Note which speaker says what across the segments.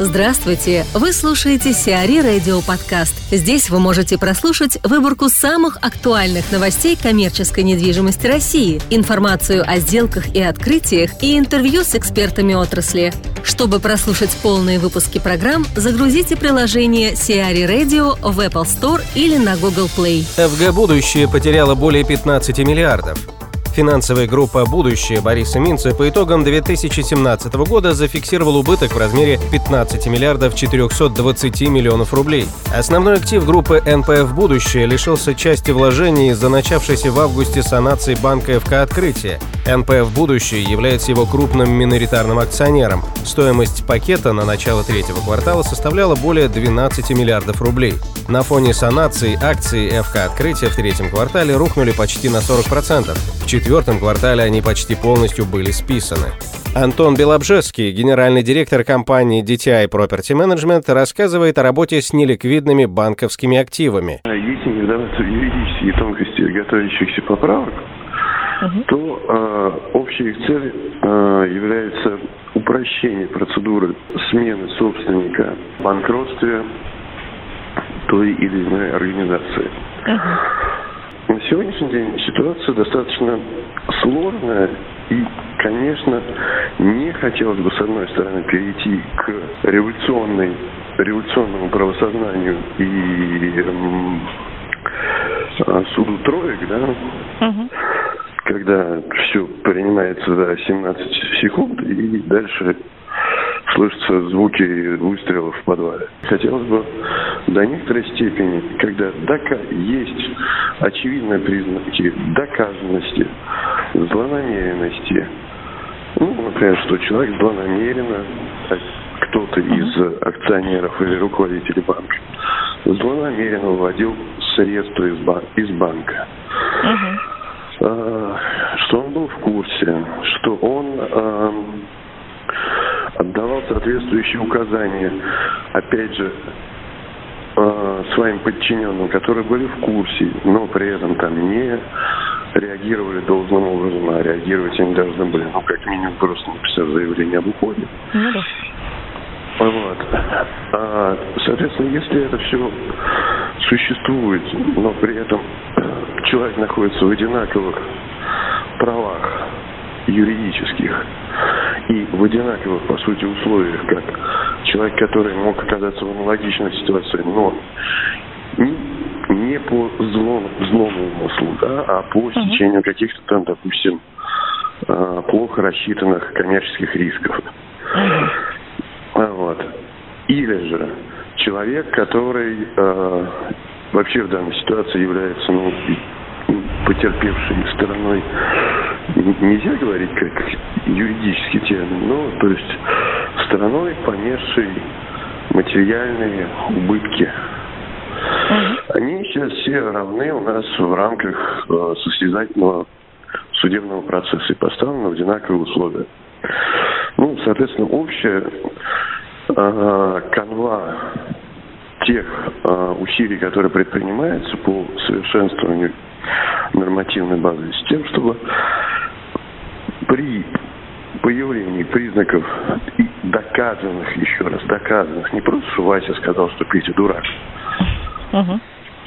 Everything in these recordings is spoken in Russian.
Speaker 1: Здравствуйте! Вы слушаете Сиари Радио Подкаст. Здесь вы можете прослушать выборку самых актуальных новостей коммерческой недвижимости России, информацию о сделках и открытиях и интервью с экспертами отрасли. Чтобы прослушать полные выпуски программ, загрузите приложение Сиари Radio в Apple Store или на Google Play.
Speaker 2: ФГ «Будущее» потеряла более 15 миллиардов. Финансовая группа «Будущее» Бориса Минца по итогам 2017 года зафиксировал убыток в размере 15 миллиардов 420 миллионов рублей. Основной актив группы НПФ «Будущее» лишился части вложений из-за начавшейся в августе санации банка ФК «Открытие». НПФ «Будущее» является его крупным миноритарным акционером. Стоимость пакета на начало третьего квартала составляла более 12 миллиардов рублей. На фоне санации акции ФК «Открытие» в третьем квартале рухнули почти на 40%. В четвертом квартале они почти полностью были списаны. Антон Белобжевский, генеральный директор компании DTI Property Management, рассказывает о работе с неликвидными банковскими активами.
Speaker 3: Если не вдаваться в юридические тонкости готовящихся поправок, угу. то э, общей их целью э, является упрощение процедуры смены собственника в банкротстве той или иной организации. Uh-huh. На сегодняшний день ситуация достаточно сложная и, конечно, не хотелось бы, с одной стороны, перейти к революционной, революционному правосознанию и эм, суду троек, да, uh-huh. когда все принимается за 17 секунд и дальше слышатся звуки выстрелов в подвале. Хотелось бы до некоторой степени, когда дока есть очевидные признаки доказанности, злонамеренности, ну, например, что человек злонамеренно, кто-то из акционеров или руководителей банка, злонамеренно выводил средства из, бан- из банка. Uh-huh. Что он был в курсе, что он э, отдавал соответствующие указания, опять же, э, своим подчиненным, которые были в курсе, но при этом там не реагировали должным образом, а реагировать они должны были, ну, как минимум, просто написав заявление об уходе. Ну да. Вот. А, соответственно, если это все существует, но при этом человек находится в одинаковых правах юридических, и в одинаковых, по сути, условиях, как человек, который мог оказаться в аналогичной ситуации, но не, по злому, злому умыслу, да, а по стечению каких-то там, допустим, а, плохо рассчитанных коммерческих рисков. Вот. Или же человек, который э, вообще в данной ситуации является ну, потерпевшей стороной нельзя говорить как юридический термин, но то есть стороной, понесшей материальные убытки. Они сейчас все равны у нас в рамках э, состязательного судебного процесса и поставлены в одинаковые условия. Ну, соответственно, общая э, канва тех э, усилий, которые предпринимаются по совершенствованию нормативной базы, с тем, чтобы при появлении признаков доказанных, еще раз, доказанных, не просто, что Вася сказал, что Петя дурак, uh-huh.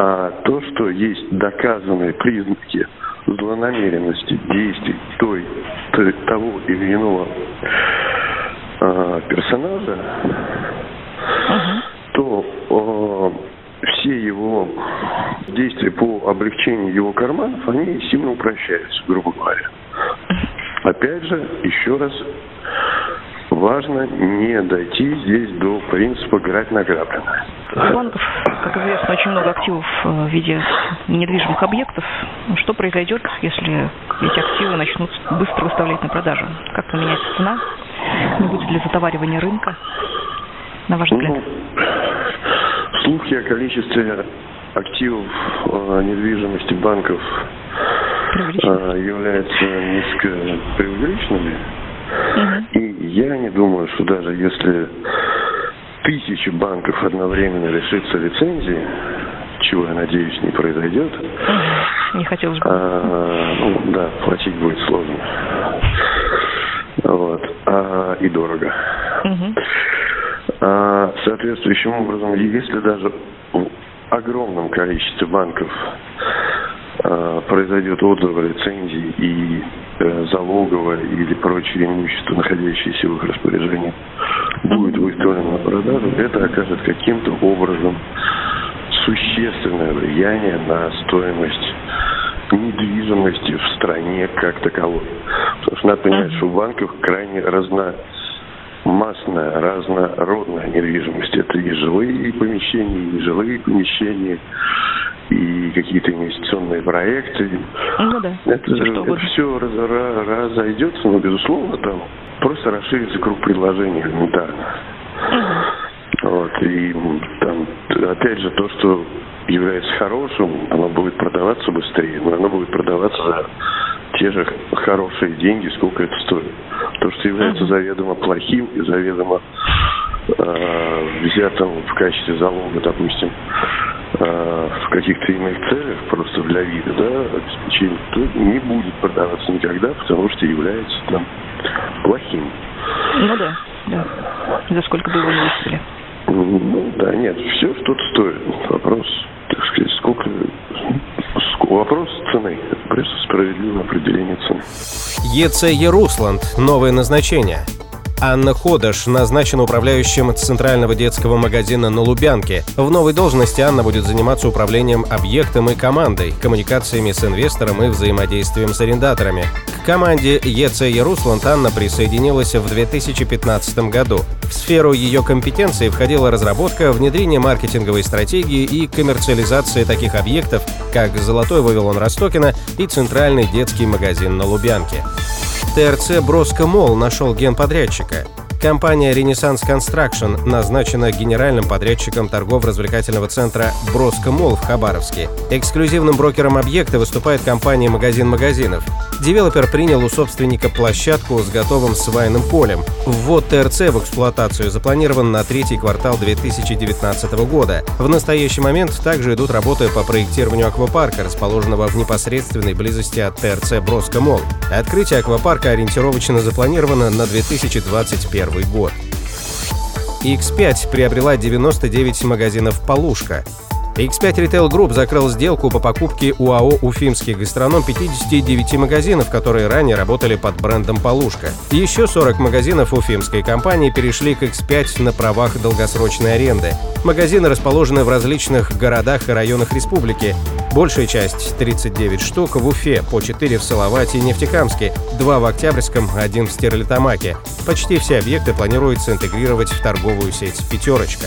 Speaker 3: а то, что есть доказанные признаки злонамеренности действий той, той того или иного а, персонажа, uh-huh. то а, все его действия по облегчению его карманов, они сильно упрощаются, грубо говоря. Опять же, еще раз, важно не дойти здесь до принципа «грать награбленное».
Speaker 4: У банков, как известно, очень много активов э, в виде недвижимых объектов. Что произойдет, если эти активы начнут быстро выставлять на продажу? Как поменяется цена? Не будет ли затоваривания рынка, на ваш взгляд? Ну,
Speaker 3: слухи о количестве активов недвижимости банков а, являются низко преувеличенными. Угу. И я не думаю, что даже если тысячи банков одновременно лишится лицензии, чего, я надеюсь, не произойдет.
Speaker 4: Не хотелось бы.
Speaker 3: А, ну, да, платить будет сложно. Вот. А, и дорого. Угу. А, соответствующим образом, если даже в огромном количестве банков произойдет отзыв лицензии и э, залоговое или прочее имущество, находящееся в их распоряжении, будет выставлено на продажу, это окажет каким-то образом существенное влияние на стоимость недвижимости в стране как таковой. Потому что надо понимать, что в банках крайне разно массная, разнородная недвижимость. Это и жилые помещения, и нежилые помещения, и какие-то инвестиционные проекты.
Speaker 4: Ну да.
Speaker 3: Это, это все раз, раз, разойдется, но, безусловно, там просто расширится круг предложений элементарно. Угу. Вот, и там, опять же, то, что является хорошим, оно будет продаваться быстрее, но оно будет продаваться за те же хорошие деньги, сколько это стоит. То, что является заведомо плохим и заведомо э, взятым в качестве залога, допустим, э, в каких-то иных целях, просто для вида, да, обеспечения, то не будет продаваться никогда, потому что является там плохим.
Speaker 4: Ну да, да. За сколько бы его не выставили?
Speaker 3: Ну да, нет, все что-то стоит. Вопрос, так сказать, сколько Вопрос цены. Просто справедливое определение цены.
Speaker 2: ЕЦЕ «Русланд» – новое назначение – Анна Ходаш назначена управляющим Центрального детского магазина на Лубянке. В новой должности Анна будет заниматься управлением объектом и командой, коммуникациями с инвестором и взаимодействием с арендаторами. К команде ЕЦ Ярусланд Анна присоединилась в 2015 году. В сферу ее компетенции входила разработка, внедрение маркетинговой стратегии и коммерциализация таких объектов, как «Золотой Вавилон Ростокина» и Центральный детский магазин на Лубянке. ТРЦ «Броско Мол» нашел генподрядчика. Компания Renaissance Construction назначена генеральным подрядчиком торгово-развлекательного центра «Броско Мол» в Хабаровске. Эксклюзивным брокером объекта выступает компания «Магазин магазинов». Девелопер принял у собственника площадку с готовым свайным полем. Ввод ТРЦ в эксплуатацию запланирован на третий квартал 2019 года. В настоящий момент также идут работы по проектированию аквапарка, расположенного в непосредственной близости от ТРЦ «Броско Мол». Открытие аквапарка ориентировочно запланировано на 2021 год. X5 приобрела 99 магазинов «Полушка». X5 Retail Group закрыл сделку по покупке УАО «Уфимский гастроном» 59 магазинов, которые ранее работали под брендом «Полушка». Еще 40 магазинов уфимской компании перешли к X5 на правах долгосрочной аренды. Магазины расположены в различных городах и районах республики. Большая часть, 39 штук, в Уфе, по 4 в Салавате и Нефтекамске, 2 в Октябрьском, 1 в Стерлитамаке. Почти все объекты планируется интегрировать в торговую сеть «Пятерочка».